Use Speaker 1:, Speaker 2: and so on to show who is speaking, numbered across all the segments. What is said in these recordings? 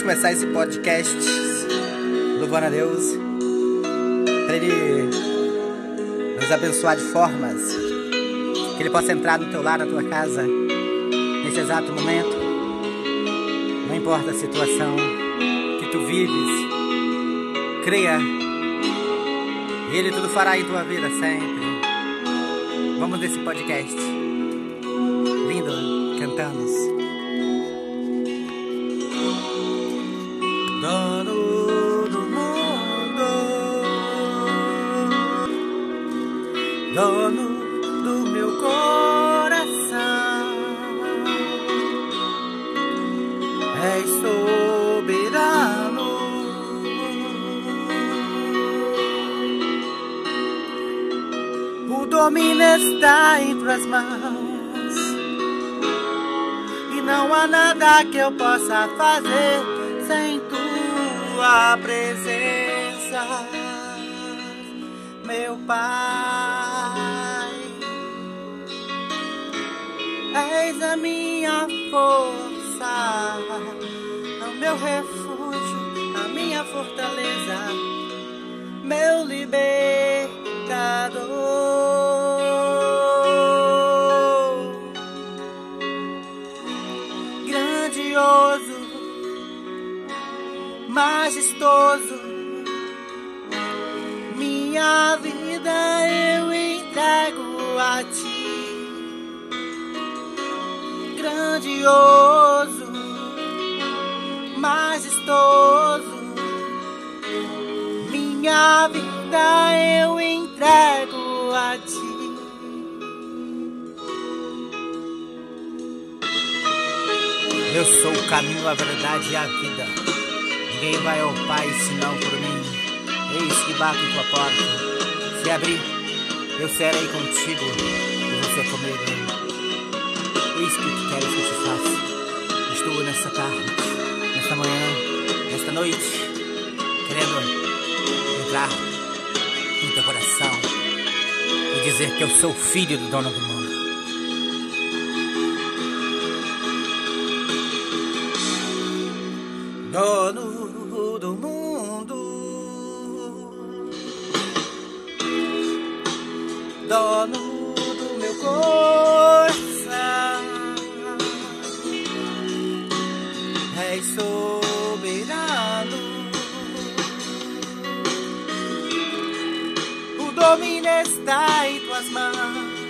Speaker 1: Vamos começar esse podcast. Louvando a Deus. Para Ele nos abençoar de formas. Que Ele possa entrar no teu lar, na tua casa, nesse exato momento. Não importa a situação que tu vives, creia, Ele tudo fará em tua vida sempre. Vamos nesse podcast está em tuas mãos e não há nada que eu possa fazer sem tua presença, meu Pai. És a minha força, o meu refúgio, a minha fortaleza, meu libertador. Majestoso. Minha vida eu entrego a ti, grandioso, majestoso. Minha vida eu entrego a ti. Eu sou o caminho, a verdade e a vida. Ninguém vai ao Pai senão por mim. Eis que bato em tua porta. Se abrir, eu serei contigo e você comigo. Eis que tu queres que eu te faça. Estou nessa tarde, nesta manhã, nesta noite, querendo entrar no teu coração e dizer que eu sou filho do dono do mundo. És soberano. O domínio está em tuas mãos.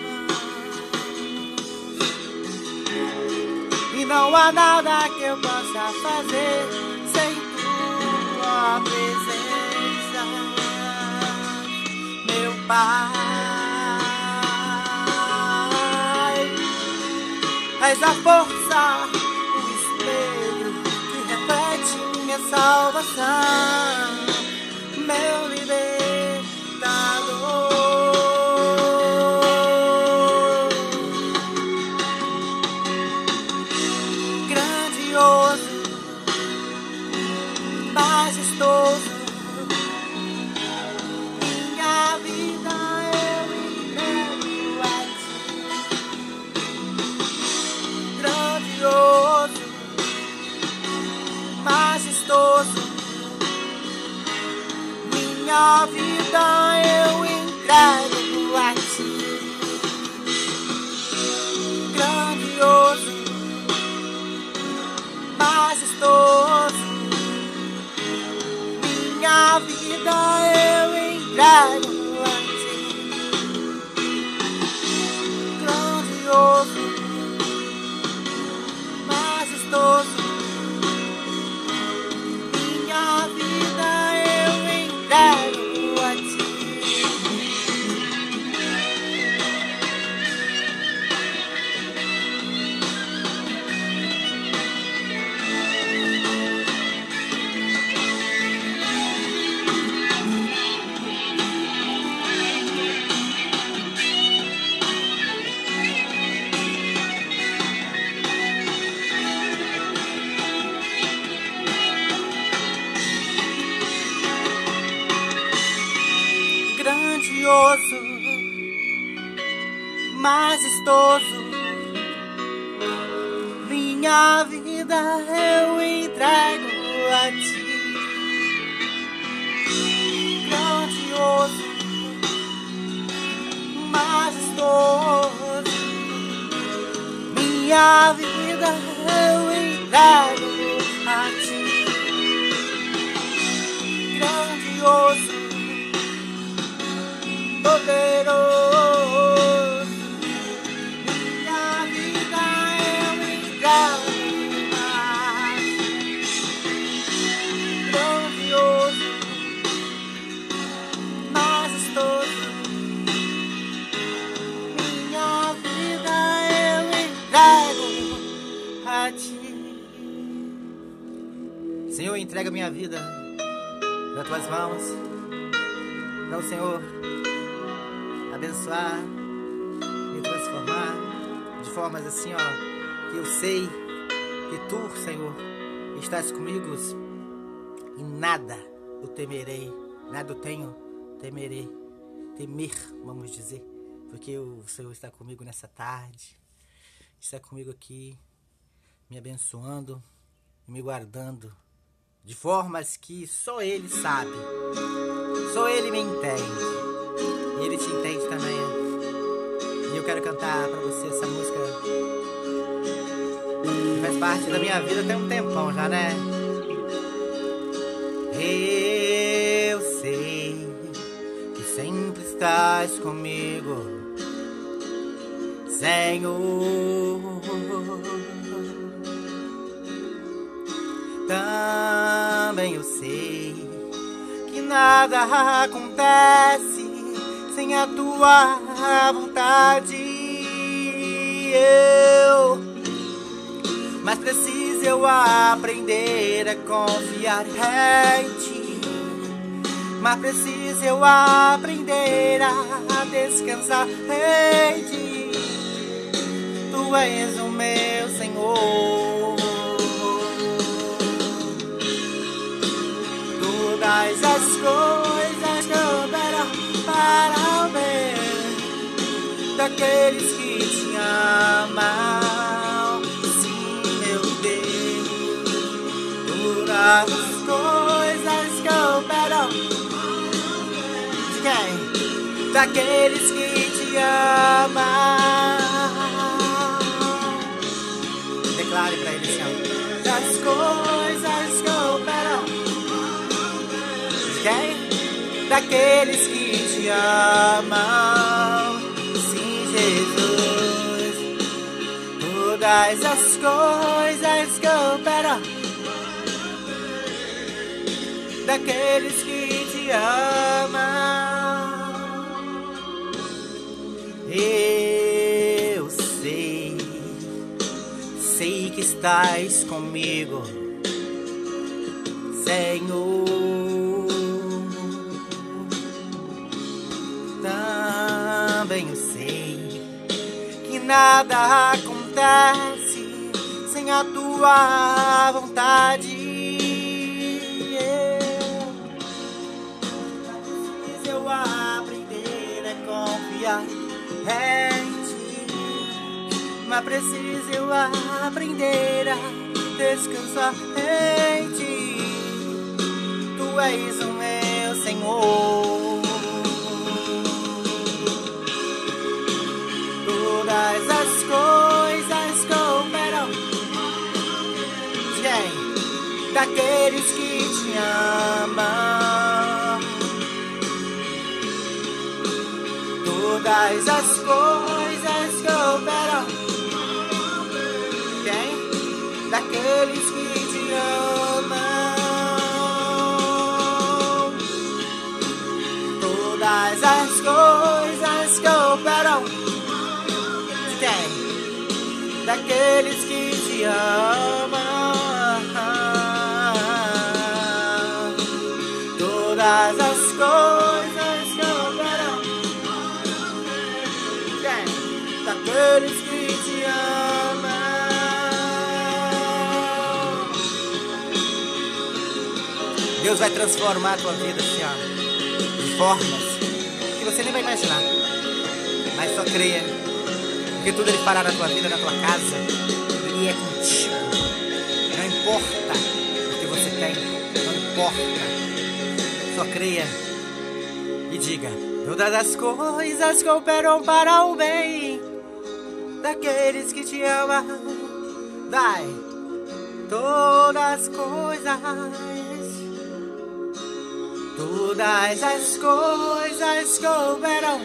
Speaker 1: E não há nada que eu possa fazer sem tua presença, meu Pai. És a força, salvação, meu Senhor, entrega minha vida nas tuas mãos. Para o Senhor abençoar, me transformar de formas assim, ó, que eu sei que tu, Senhor, estás comigo e nada eu temerei, nada eu tenho, temerei, temer, vamos dizer, porque o Senhor está comigo nessa tarde, está comigo aqui, me abençoando, me guardando, de formas que só Ele sabe, só Ele me entende, e Ele te entende também. E eu quero cantar pra você essa música que faz parte da minha vida tem um tempão já, né? Eu sei que sempre estás comigo, Senhor. Também eu sei que nada acontece sem a tua vontade. Eu mas preciso eu aprender a confiar em ti. Mas preciso eu aprender a descansar em ti. Tu és o meu Senhor. Todas as coisas cooperam para o bem daqueles que te amam. Sim, meu Deus. Todas as coisas cooperam de quem? Daqueles que te amam. Declare pra ele, quem? Daqueles que te amam. Sim, Jesus. Todas as coisas cooperam daqueles que te amam. Eu sei, sei que estás comigo, Senhor. Nada acontece sem a tua vontade. Preciso eu aprender a confiar em ti, mas preciso eu aprender a descansar em ti. Tu és o meu Senhor. Te amam. Todas as coisas cooperam de quem? Daqueles que te amam. Todas as coisas cooperam de quem? Daqueles que te amam. Deus vai transformar a tua vida, Senhor, de formas que você nem vai imaginar. Mas só creia, porque tudo Ele fará na tua vida, na tua casa. Ele é contigo. Não importa o que você tem, importa. Só creia e diga: Todas as coisas cooperam para o bem daqueles que te amam. Dai todas as coisas, todas as coisas cooperam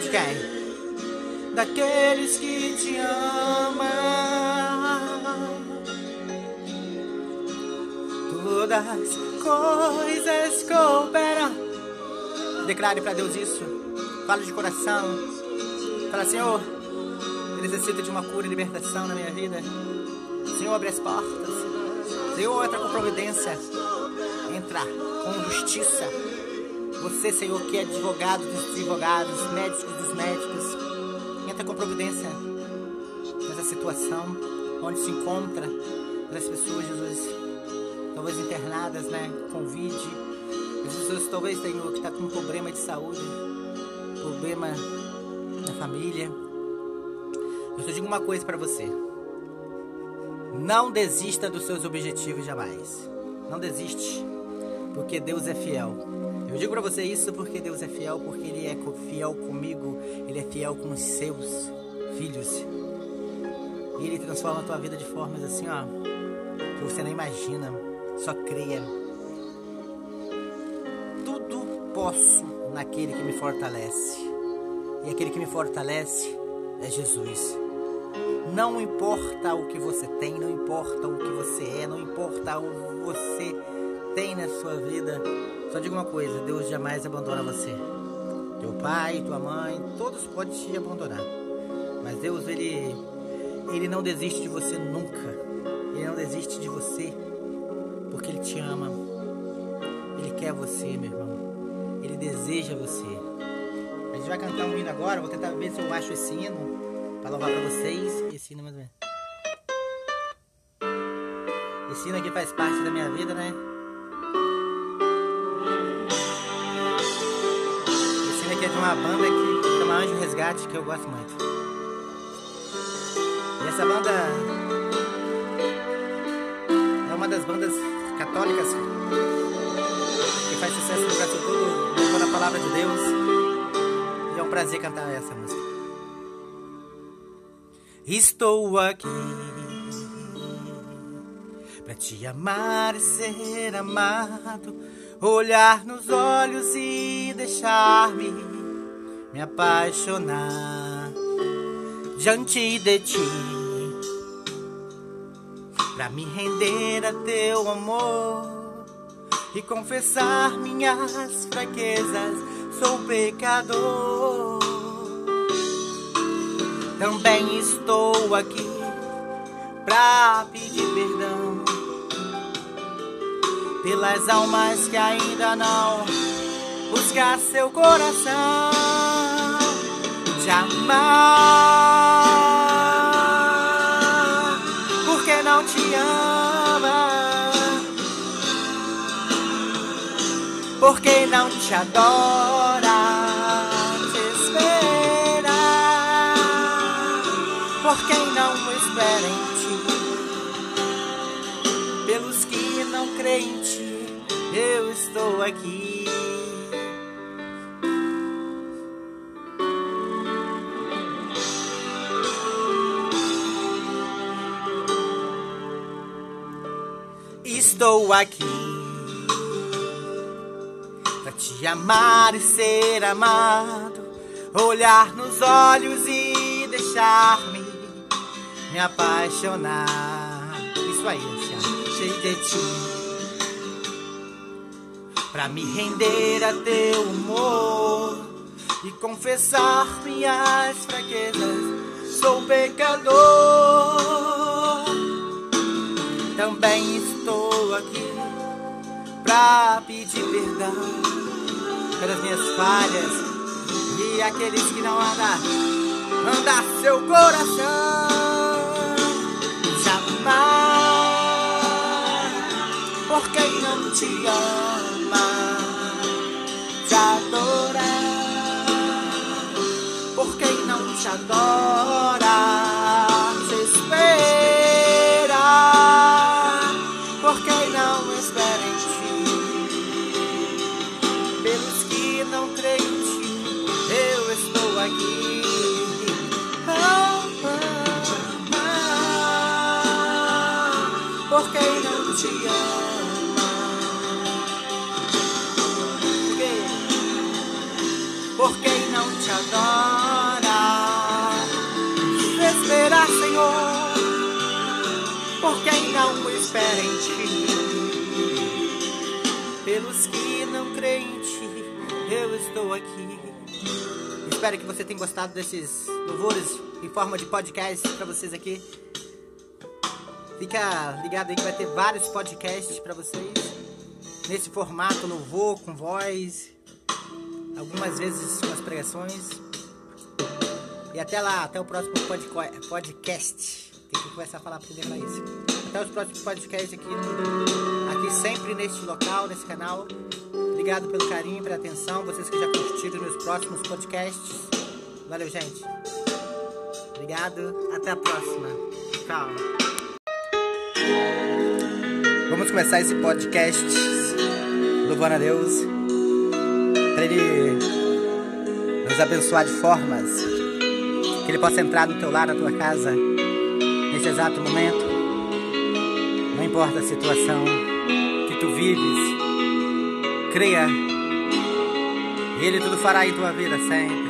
Speaker 1: de quem? Daqueles que te amam. Todas as coisas cooperam Declare para Deus isso. Fale de coração. Fala, Senhor, eu necessito de uma cura e libertação na minha vida. Senhor, abre as portas. Senhor, entra com providência. Entra com justiça. Você, Senhor, que é advogado dos advogados, médicos dos médicos. Entra com providência nessa situação onde se encontra as pessoas, Jesus, talvez internadas, né? Covid pessoas talvez tenham que está com problema de saúde, problema na família. Eu só digo uma coisa para você. Não desista dos seus objetivos jamais. Não desiste, porque Deus é fiel. Eu digo para você isso porque Deus é fiel, porque Ele é fiel comigo, Ele é fiel com os seus filhos. E Ele transforma a tua vida de formas assim, ó, que você nem imagina. Só creia posso naquele que me fortalece. E aquele que me fortalece é Jesus. Não importa o que você tem, não importa o que você é, não importa o que você tem na sua vida. Só diga uma coisa: Deus jamais abandona você. Teu pai, tua mãe, todos podem te abandonar. Mas Deus, ele, ele não desiste de você nunca. Ele não desiste de você porque Ele te ama. Ele quer você, meu irmão. Ele deseja você. A gente vai cantar um hino agora, vou tentar ver se eu acho esse hino para louvar para vocês. Esse hino mais ou menos. Esse hino aqui faz parte da minha vida, né? De uma banda que chama Anjo Resgate, que eu gosto muito. E essa banda é uma das bandas católicas que faz sucesso no Brasil todo, levando a palavra de Deus. E é um prazer cantar essa música. Estou aqui para te amar e ser amado, olhar nos olhos e deixar-me me apaixonar diante de ti, para me render a teu amor e confessar minhas fraquezas. Sou pecador. Também estou aqui pra pedir perdão pelas almas que ainda não buscar seu coração. Te amar, porque não te ama. por quem não te adora, te espera, por quem não espera em ti, pelos que não creem em ti, eu estou aqui. Estou aqui te amar e ser amado, olhar nos olhos e deixar-me me apaixonar. Isso aí, cheio de ti, pra me render a teu humor e confessar minhas fraquezas. Sou pecador, também pra pedir perdão pelas minhas falhas e aqueles que não andam, anda seu coração. Amar por quem não te ama, te adorar por quem não te adora, por quem não te ama. Por quem não te adora. Esperar, Senhor, por quem não espera em ti. Pelos que não creem em ti, eu estou aqui. Espero que você tenha gostado desses louvores em forma de podcast para vocês aqui. Fica ligado aí que vai ter vários podcasts para vocês nesse formato louvor com voz, algumas vezes com as pregações. E até lá, até o próximo podcast. Tem que começar a falar primeiro pra isso. Até os próximos podcasts aqui, aqui sempre neste local, nesse canal. Obrigado pelo carinho, pela atenção, vocês que já curtiram nos próximos podcasts. Valeu, gente. Obrigado, até a próxima. Tchau. Vamos começar esse podcast. Louvando a Deus. Para Ele nos abençoar de formas. Que Ele possa entrar no teu lar, na tua casa, nesse exato momento. Não importa a situação que tu vives, creia, Ele tudo fará em tua vida sempre.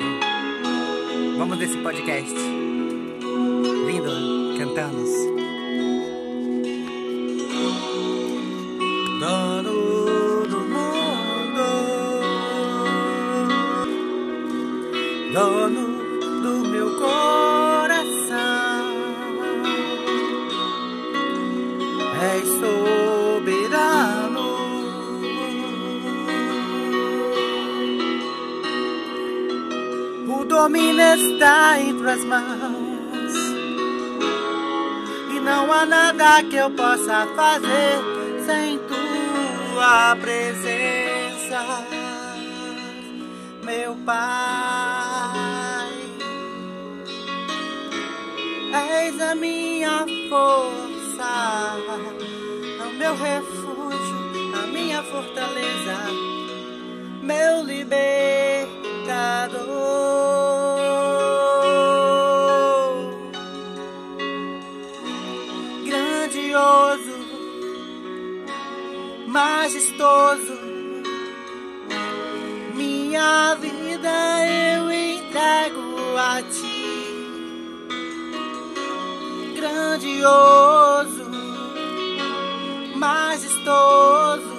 Speaker 1: Vamos nesse podcast. Lindo, cantamos. Dono do meu coração, és soberano. O domínio está em tuas mãos e não há nada que eu possa fazer sem tua presença, meu Pai. És a minha força, o meu refúgio, a minha fortaleza, meu libertador. Grandioso majestoso. Grandioso, majestoso.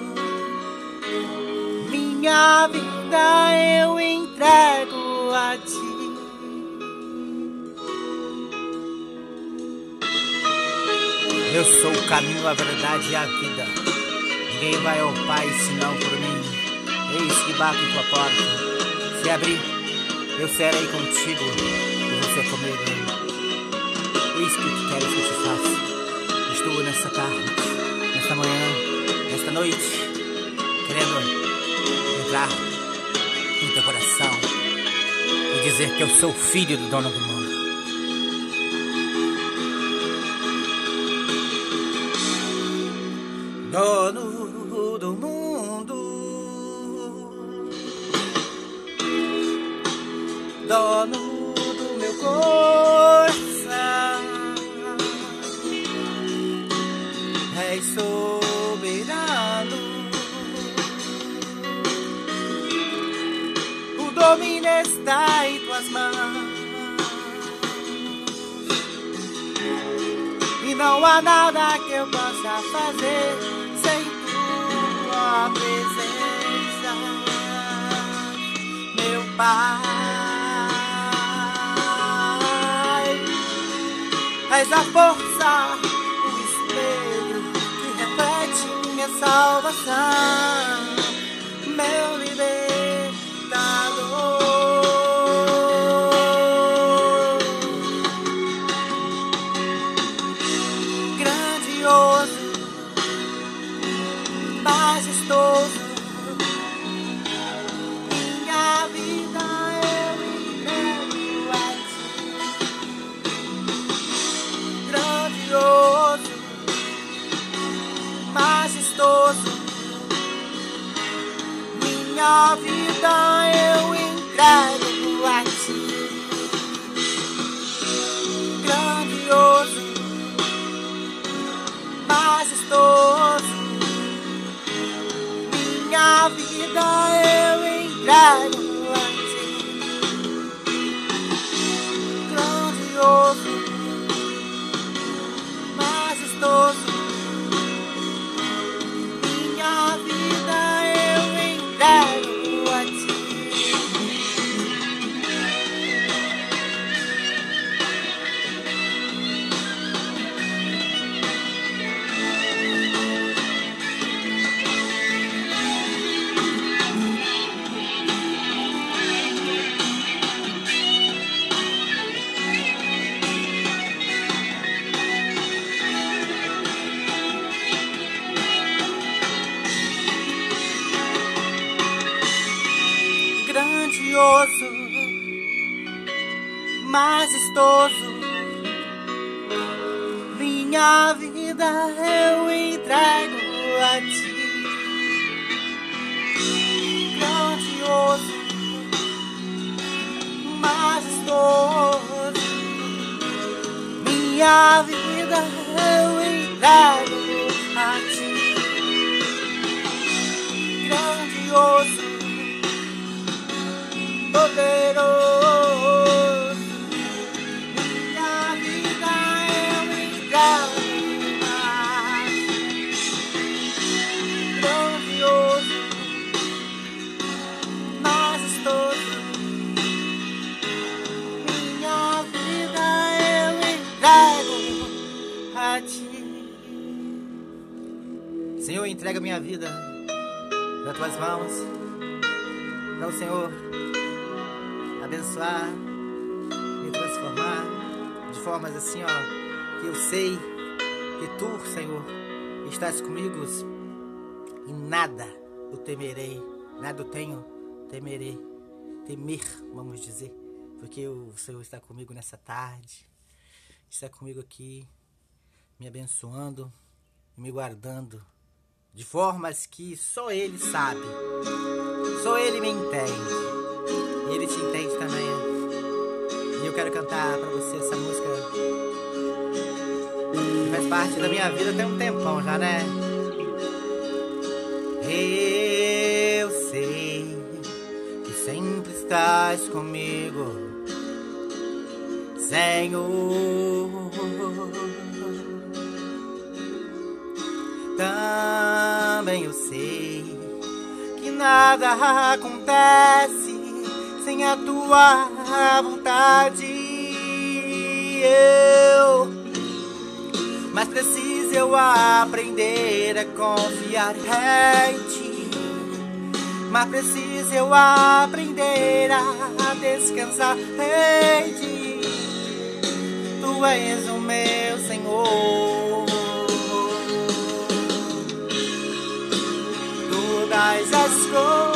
Speaker 1: Minha vida eu entrego a ti. Eu sou o caminho, a verdade e a vida. Ninguém vai ao Pai senão por mim. Eis que bato tua porta. Se abrir, eu serei contigo e você comigo. Eis que nesta manhã, nesta noite, querendo entrar no teu coração e dizer que eu sou filho do dono do mundo. És a força, o espelho que reflete minha salvação, formas assim, ó, que eu sei que tu, Senhor, estás comigo e nada eu temerei, nada eu tenho, temerei, temer, vamos dizer, porque o Senhor está comigo nessa tarde, está comigo aqui, me abençoando e me guardando de formas que só Ele sabe, só Ele me entende. E ele te entende também. E eu quero cantar pra você essa música. Que faz parte da minha vida tem um tempão já, né? Eu sei que sempre estás comigo, Senhor. Também eu sei que nada acontece sem a tua vontade. Eu, mas preciso eu aprender a confiar em ti. Mas preciso eu aprender a descansar em ti. Tu és o meu Senhor. Todas as coisas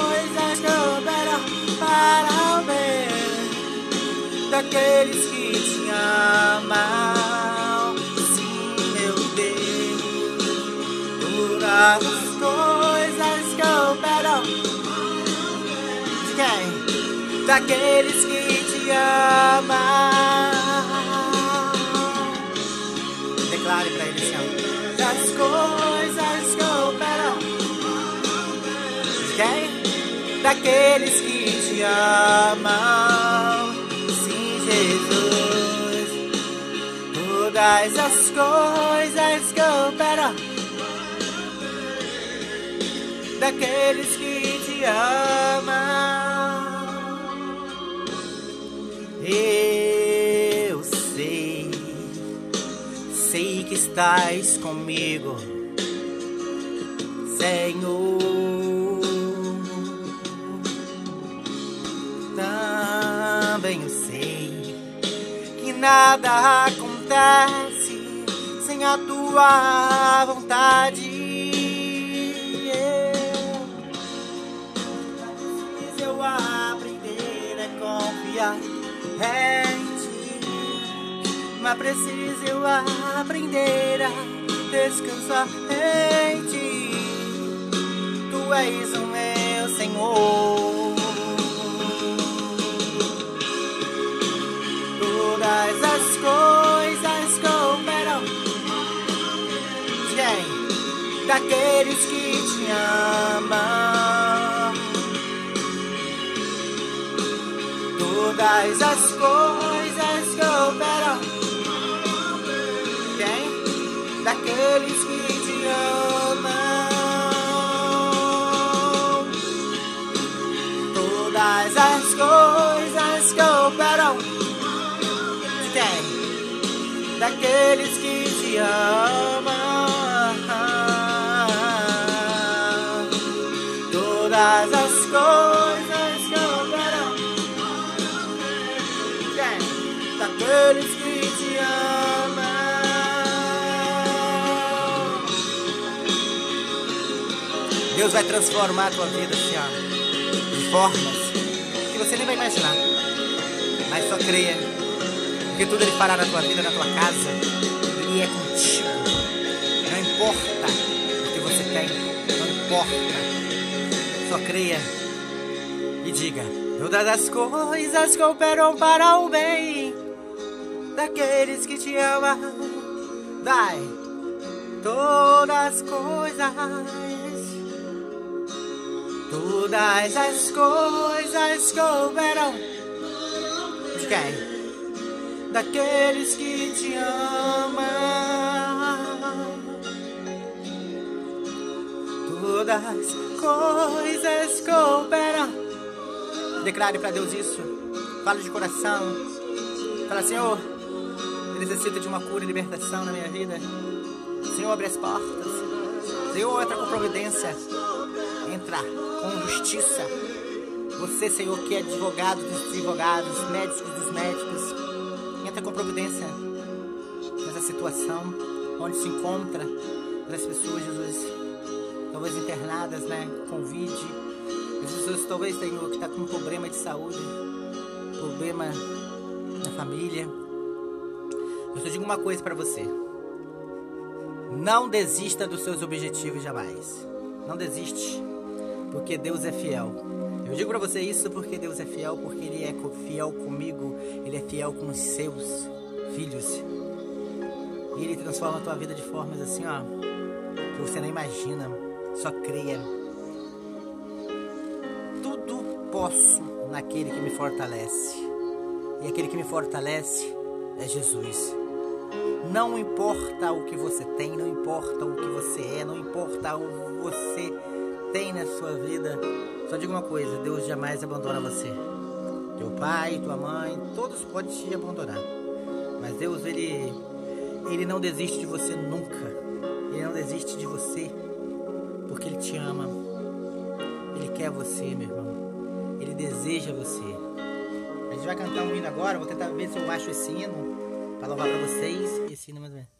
Speaker 1: daqueles que te amam. Sim, meu Deus, todas as coisas cooperam de quem? Daqueles que te amam. Declare para ele, Senhor. Das coisas cooperam de quem? daqueles que te amam. Todas as coisas cooperam daqueles que te amam. Eu sei, sei que estás comigo, Senhor. também eu sei que nada acontece sem a tua vontade. Eu, eu aprender a confiar em ti, mas preciso eu aprender a descansar em ti. Tu és o meu Senhor. ama. Todas as coisas que operam Quem? Daqueles que te amam. Todas as coisas que operam Quem? Daqueles que te amam. Deus vai transformar a tua vida assim, ó, de formas que você nem vai imaginar. Mas só creia, porque tudo Ele fará na tua vida, na tua casa, Ele é contigo. Não importa o que você tem, não importa. Só creia e diga: Todas as coisas cooperam para o bem daqueles que te amam. Vai, todas as coisas. Todas as coisas cooperam de quem? Daqueles que te amam. Todas as coisas cooperam. Declare para Deus isso. Fale de coração. Fala, Senhor, eu necessito de uma cura e libertação na minha vida. Senhor, abre as portas. Senhor, entra com providência. Entra com justiça. Você, Senhor, que é advogado dos advogados, médicos dos médicos, entra com providência nessa situação onde se encontra as pessoas, Jesus, talvez internadas, né, Covid. As pessoas talvez tenham que está com um problema de saúde, problema na família. Eu só digo uma coisa para você. Não desista dos seus objetivos jamais. Não desiste porque Deus é fiel. Eu digo para você isso porque Deus é fiel, porque Ele é fiel comigo, Ele é fiel com os seus filhos. E Ele transforma a tua vida de formas assim, ó, que você não imagina. Só creia. Tudo posso naquele que me fortalece. E aquele que me fortalece é Jesus. Não importa o que você tem, não importa o que você é, não importa o que você tem na sua vida, só diga uma coisa: Deus jamais abandona você. Teu pai, tua mãe, todos podem te abandonar, mas Deus ele ele não desiste de você nunca. Ele não desiste de você porque ele te ama. Ele quer você, meu irmão. Ele deseja você. A gente vai cantar um hino agora. Vou tentar ver se eu acho esse hino para louvar para vocês. Esse hino mais ou menos.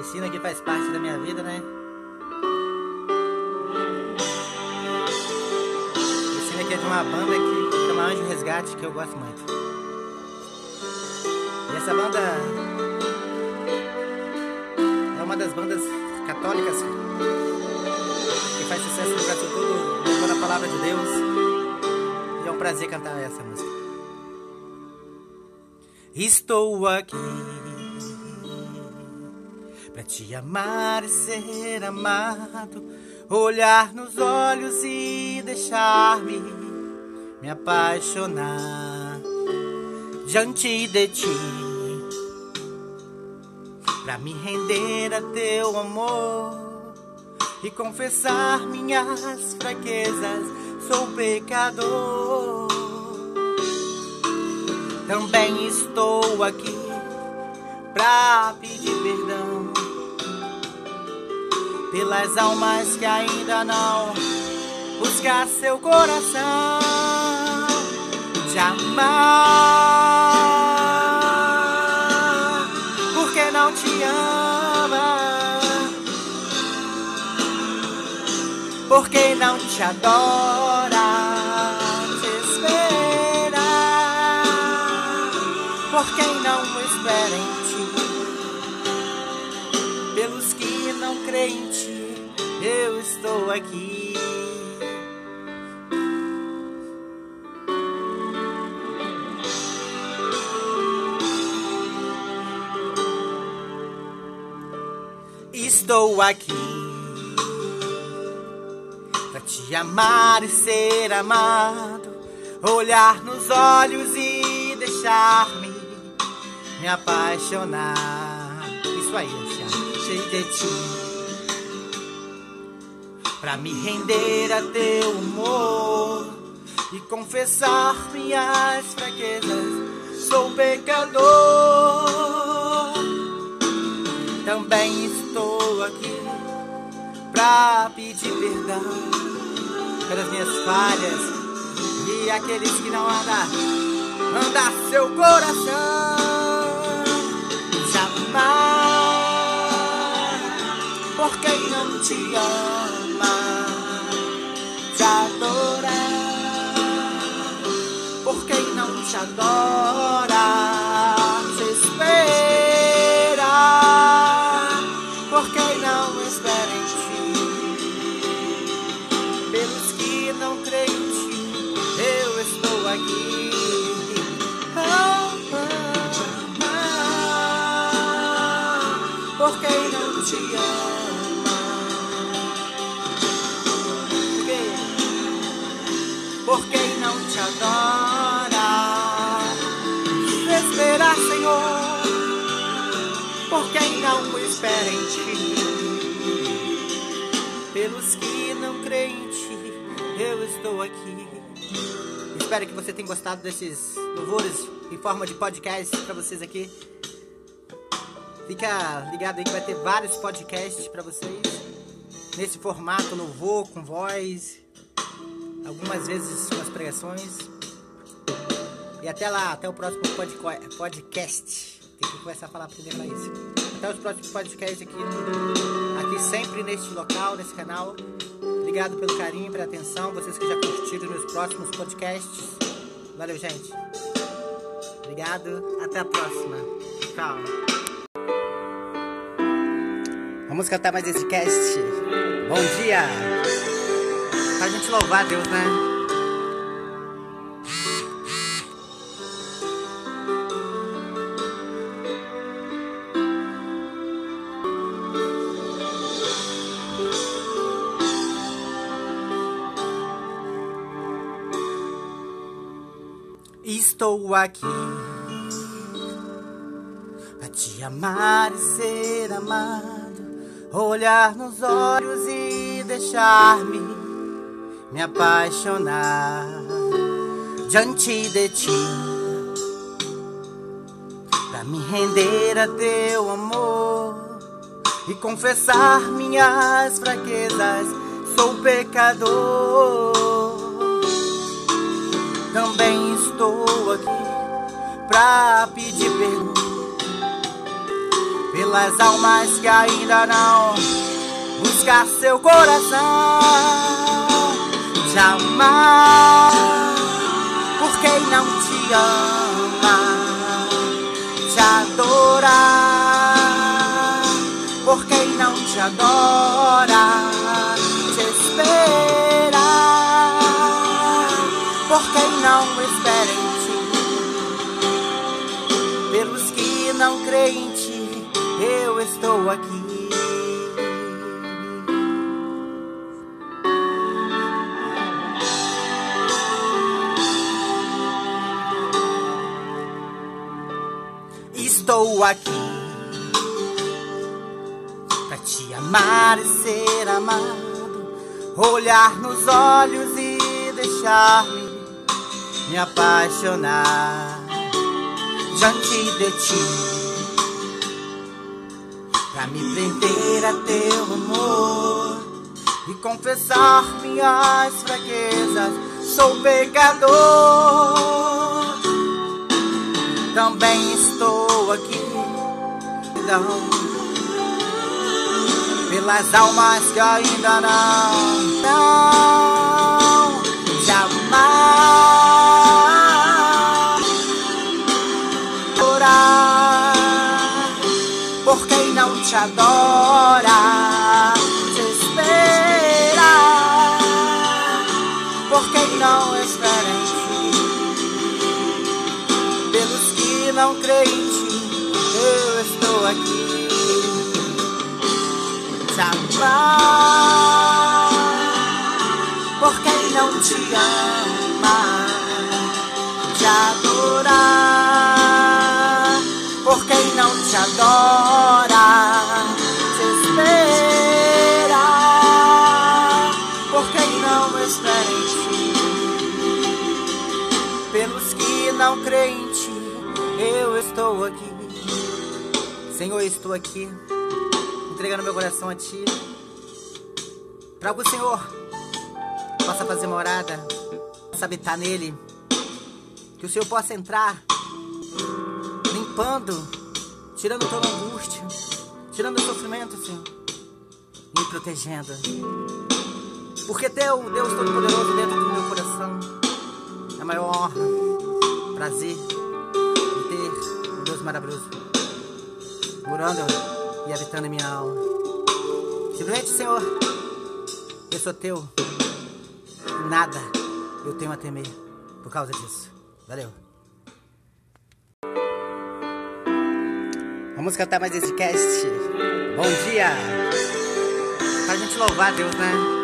Speaker 1: Esse hino aqui faz parte da minha vida, né? Banda que chama Anjo Resgate, que eu gosto muito. E essa banda é uma das bandas católicas que faz sucesso no Brasil todo, levando a palavra de Deus. E é um prazer cantar essa música. Estou aqui para te amar e ser amado, olhar nos olhos e deixar-me me apaixonar diante de ti, pra me render a teu amor e confessar minhas fraquezas. Sou pecador, também estou aqui pra pedir perdão pelas almas que ainda não buscar seu coração de amar, porque não te ama, porque não te adora, te espera, por quem não espera em ti, pelos que não creem em ti, eu estou aqui. Estou aqui para te amar e ser amado, olhar nos olhos e deixar-me me apaixonar. Isso aí, achei de ti. Pra me render a teu humor e confessar minhas fraquezas, sou pecador. Também aqui pra pedir perdão pelas minhas falhas e aqueles que não andam, anda seu coração jamais, por quem não te ama, te adorar, por quem não te adora, te ama, por quem, não te adora, esperar, Senhor, por quem não espera em ti, pelos que não creem em ti, eu estou aqui. Espero que você tenha gostado desses louvores em forma de podcast para vocês aqui. Fica ligado aí que vai ter vários podcasts para vocês nesse formato louvor com voz, algumas vezes com as pregações. E até lá, até o próximo podcast. Tem que começar a falar pra mais isso. Até os próximos podcasts aqui, aqui sempre neste local, nesse canal. Obrigado pelo carinho, pela atenção. Vocês que já curtiram meus próximos podcasts. Valeu, gente. Obrigado. Até a próxima. Tchau. Vamos cantar mais esse cast. Bom dia. Pra gente louvar a Deus, né? Estou aqui pra te amar e ser amado, olhar nos olhos e deixar-me me apaixonar diante de ti, pra me render a teu amor e confessar minhas fraquezas. Sou pecador também estou aqui pra pedir perdão pelas almas que ainda não buscar seu coração. Jamais, por quem não te ama, te adorar, por quem não te adora, te espera por quem não espera em ti. Pelos que não creem estou aqui. Estou aqui pra te amar e ser amado, olhar nos olhos e deixar-me me apaixonar diante de ti, pra me prender a teu amor e confessar minhas fraquezas. Sou pecador, também estou aqui. Perdão pelas almas que ainda não, não, Por quem não te ama, te adorar. Por quem não te adora, te espera. Por quem não espera em ti, pelos que não creem em ti, eu estou aqui. Senhor, estou aqui, entregando meu coração a ti. Que o Senhor possa fazer morada, possa habitar nele. Que o Senhor possa entrar, limpando, tirando toda angústia, tirando o sofrimento, Senhor, e me protegendo. Porque teu Deus Todo-Poderoso dentro do meu coração é a maior honra, prazer de ter um Deus maravilhoso morando e habitando em minha alma. Simplesmente, Senhor, eu sou teu. Nada eu tenho a temer por causa disso. Valeu. Vamos cantar mais esse cast. Bom dia. Pra gente louvar Deus, né?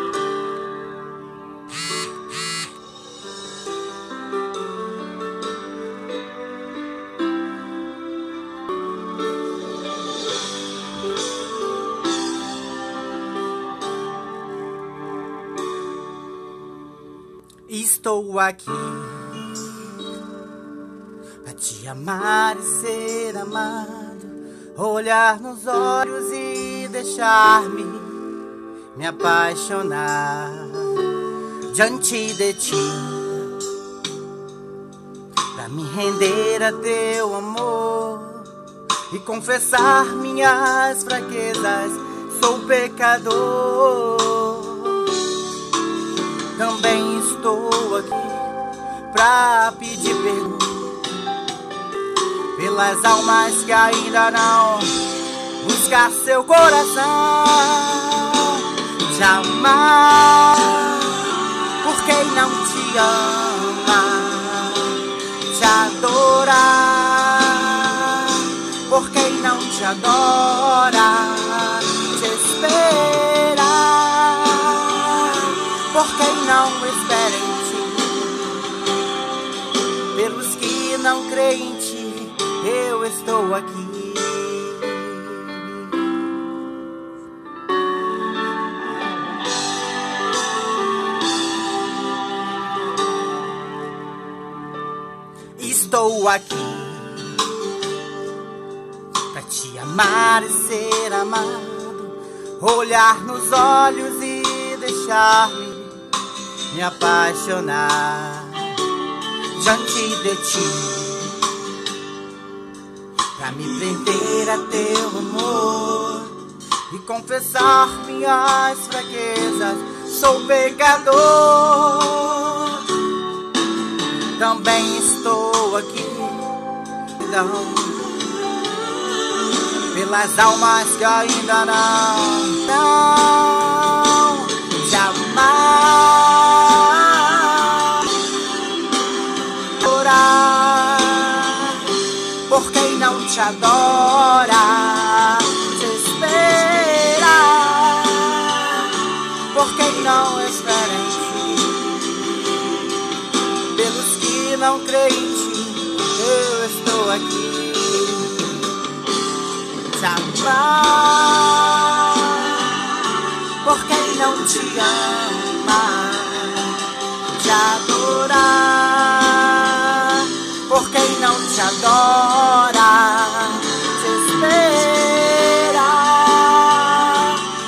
Speaker 1: Aqui pra te amar e ser amado, olhar nos olhos e deixar-me me apaixonar diante de ti, pra me render a teu amor e confessar minhas fraquezas. Sou pecador também pra pedir perdão pelas almas que ainda não buscar seu coração, te amar por quem não te ama, te adorar por quem não te adora, estou aqui. Estou aqui pra te amar e ser amado, olhar nos olhos e deixar-me me apaixonar diante de ti, pra me prender a teu amor e confessar minhas fraquezas. Sou pecador, também estou aqui. Não, pelas almas que ainda não, não Por quem não te ama, te adorar por quem não te adora, te espera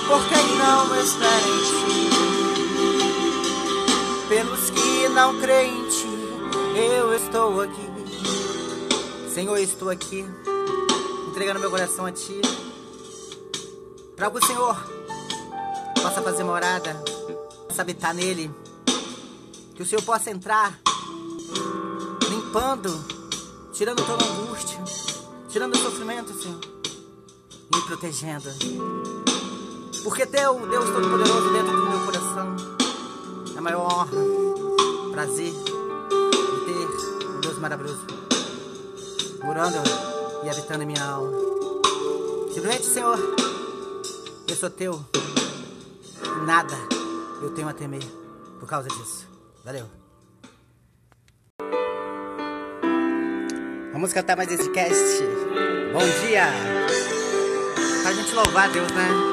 Speaker 1: por quem não espera em ti. Pelos que não creem em ti, eu estou aqui. Senhor, estou aqui, entregando meu coração a ti. Para que o Senhor possa fazer morada, possa habitar nele. Que o Senhor possa entrar, limpando, tirando toda angústia, tirando o sofrimento, Senhor, e me protegendo. Porque teu Deus Todo-Poderoso dentro do meu coração é a maior honra, prazer de ter um Deus maravilhoso morando e habitando em minha alma. Simplesmente, Senhor, eu sou teu. Nada eu tenho a temer por causa disso. Valeu. Vamos cantar mais esse cast. Bom dia! Pra gente louvar a Deus, né?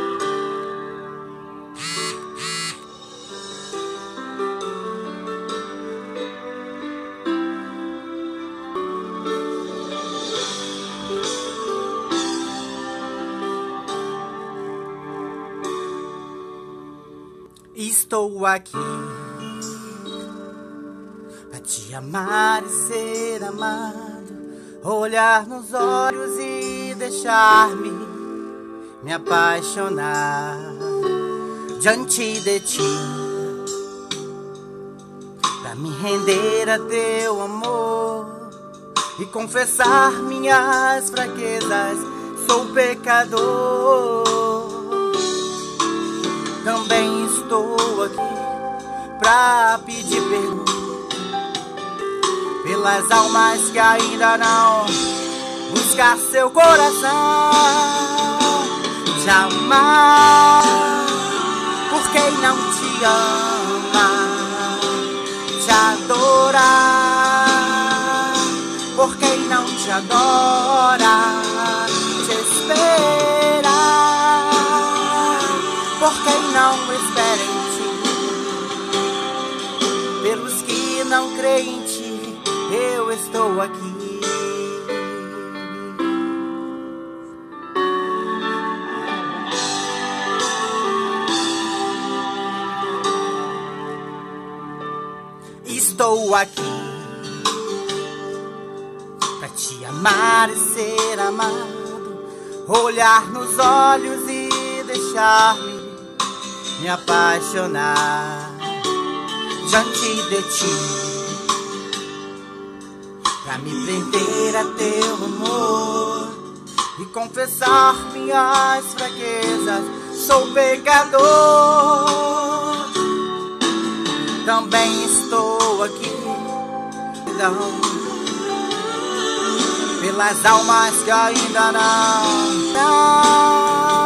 Speaker 1: Estou aqui pra te amar e ser amado, olhar nos olhos e deixar-me me apaixonar diante de ti, pra me render a teu amor e confessar minhas fraquezas. Sou pecador pra pedir perdão pelas almas que ainda não buscar seu coração. Te amar por quem não te ama, estou aqui. Estou aqui pra te amar e ser amado, olhar nos olhos e deixar-me me apaixonar diante de ti me prender a teu amor E confessar minhas fraquezas. Sou pecador. Também estou aqui Não Pelas almas que ainda não Não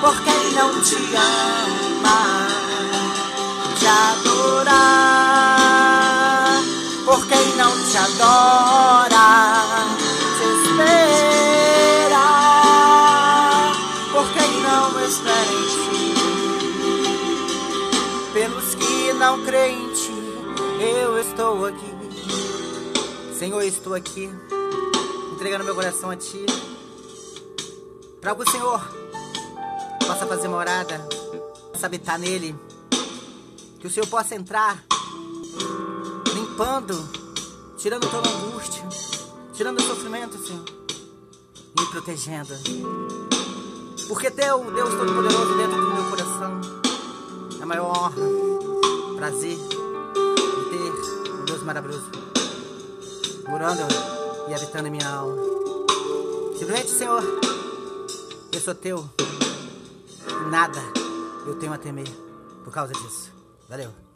Speaker 1: por quem não te ama, te adorar, por quem não te adora, te espera, por quem não espera em ti, pelos que não creem em ti, eu estou aqui. Senhor, estou aqui, entregando meu coração a ti, para que o Senhor possa fazer morada, possa habitar nele, que o Senhor possa entrar limpando, tirando toda angústia, tirando o sofrimento, Senhor, me protegendo. Porque teu Deus Todo-Poderoso dentro do meu coração é a maior honra, prazer de ter um Deus maravilhoso morando e habitando em minha alma. Simplesmente, Senhor, eu sou teu, nada eu tenho a temer por causa disso. Valeu.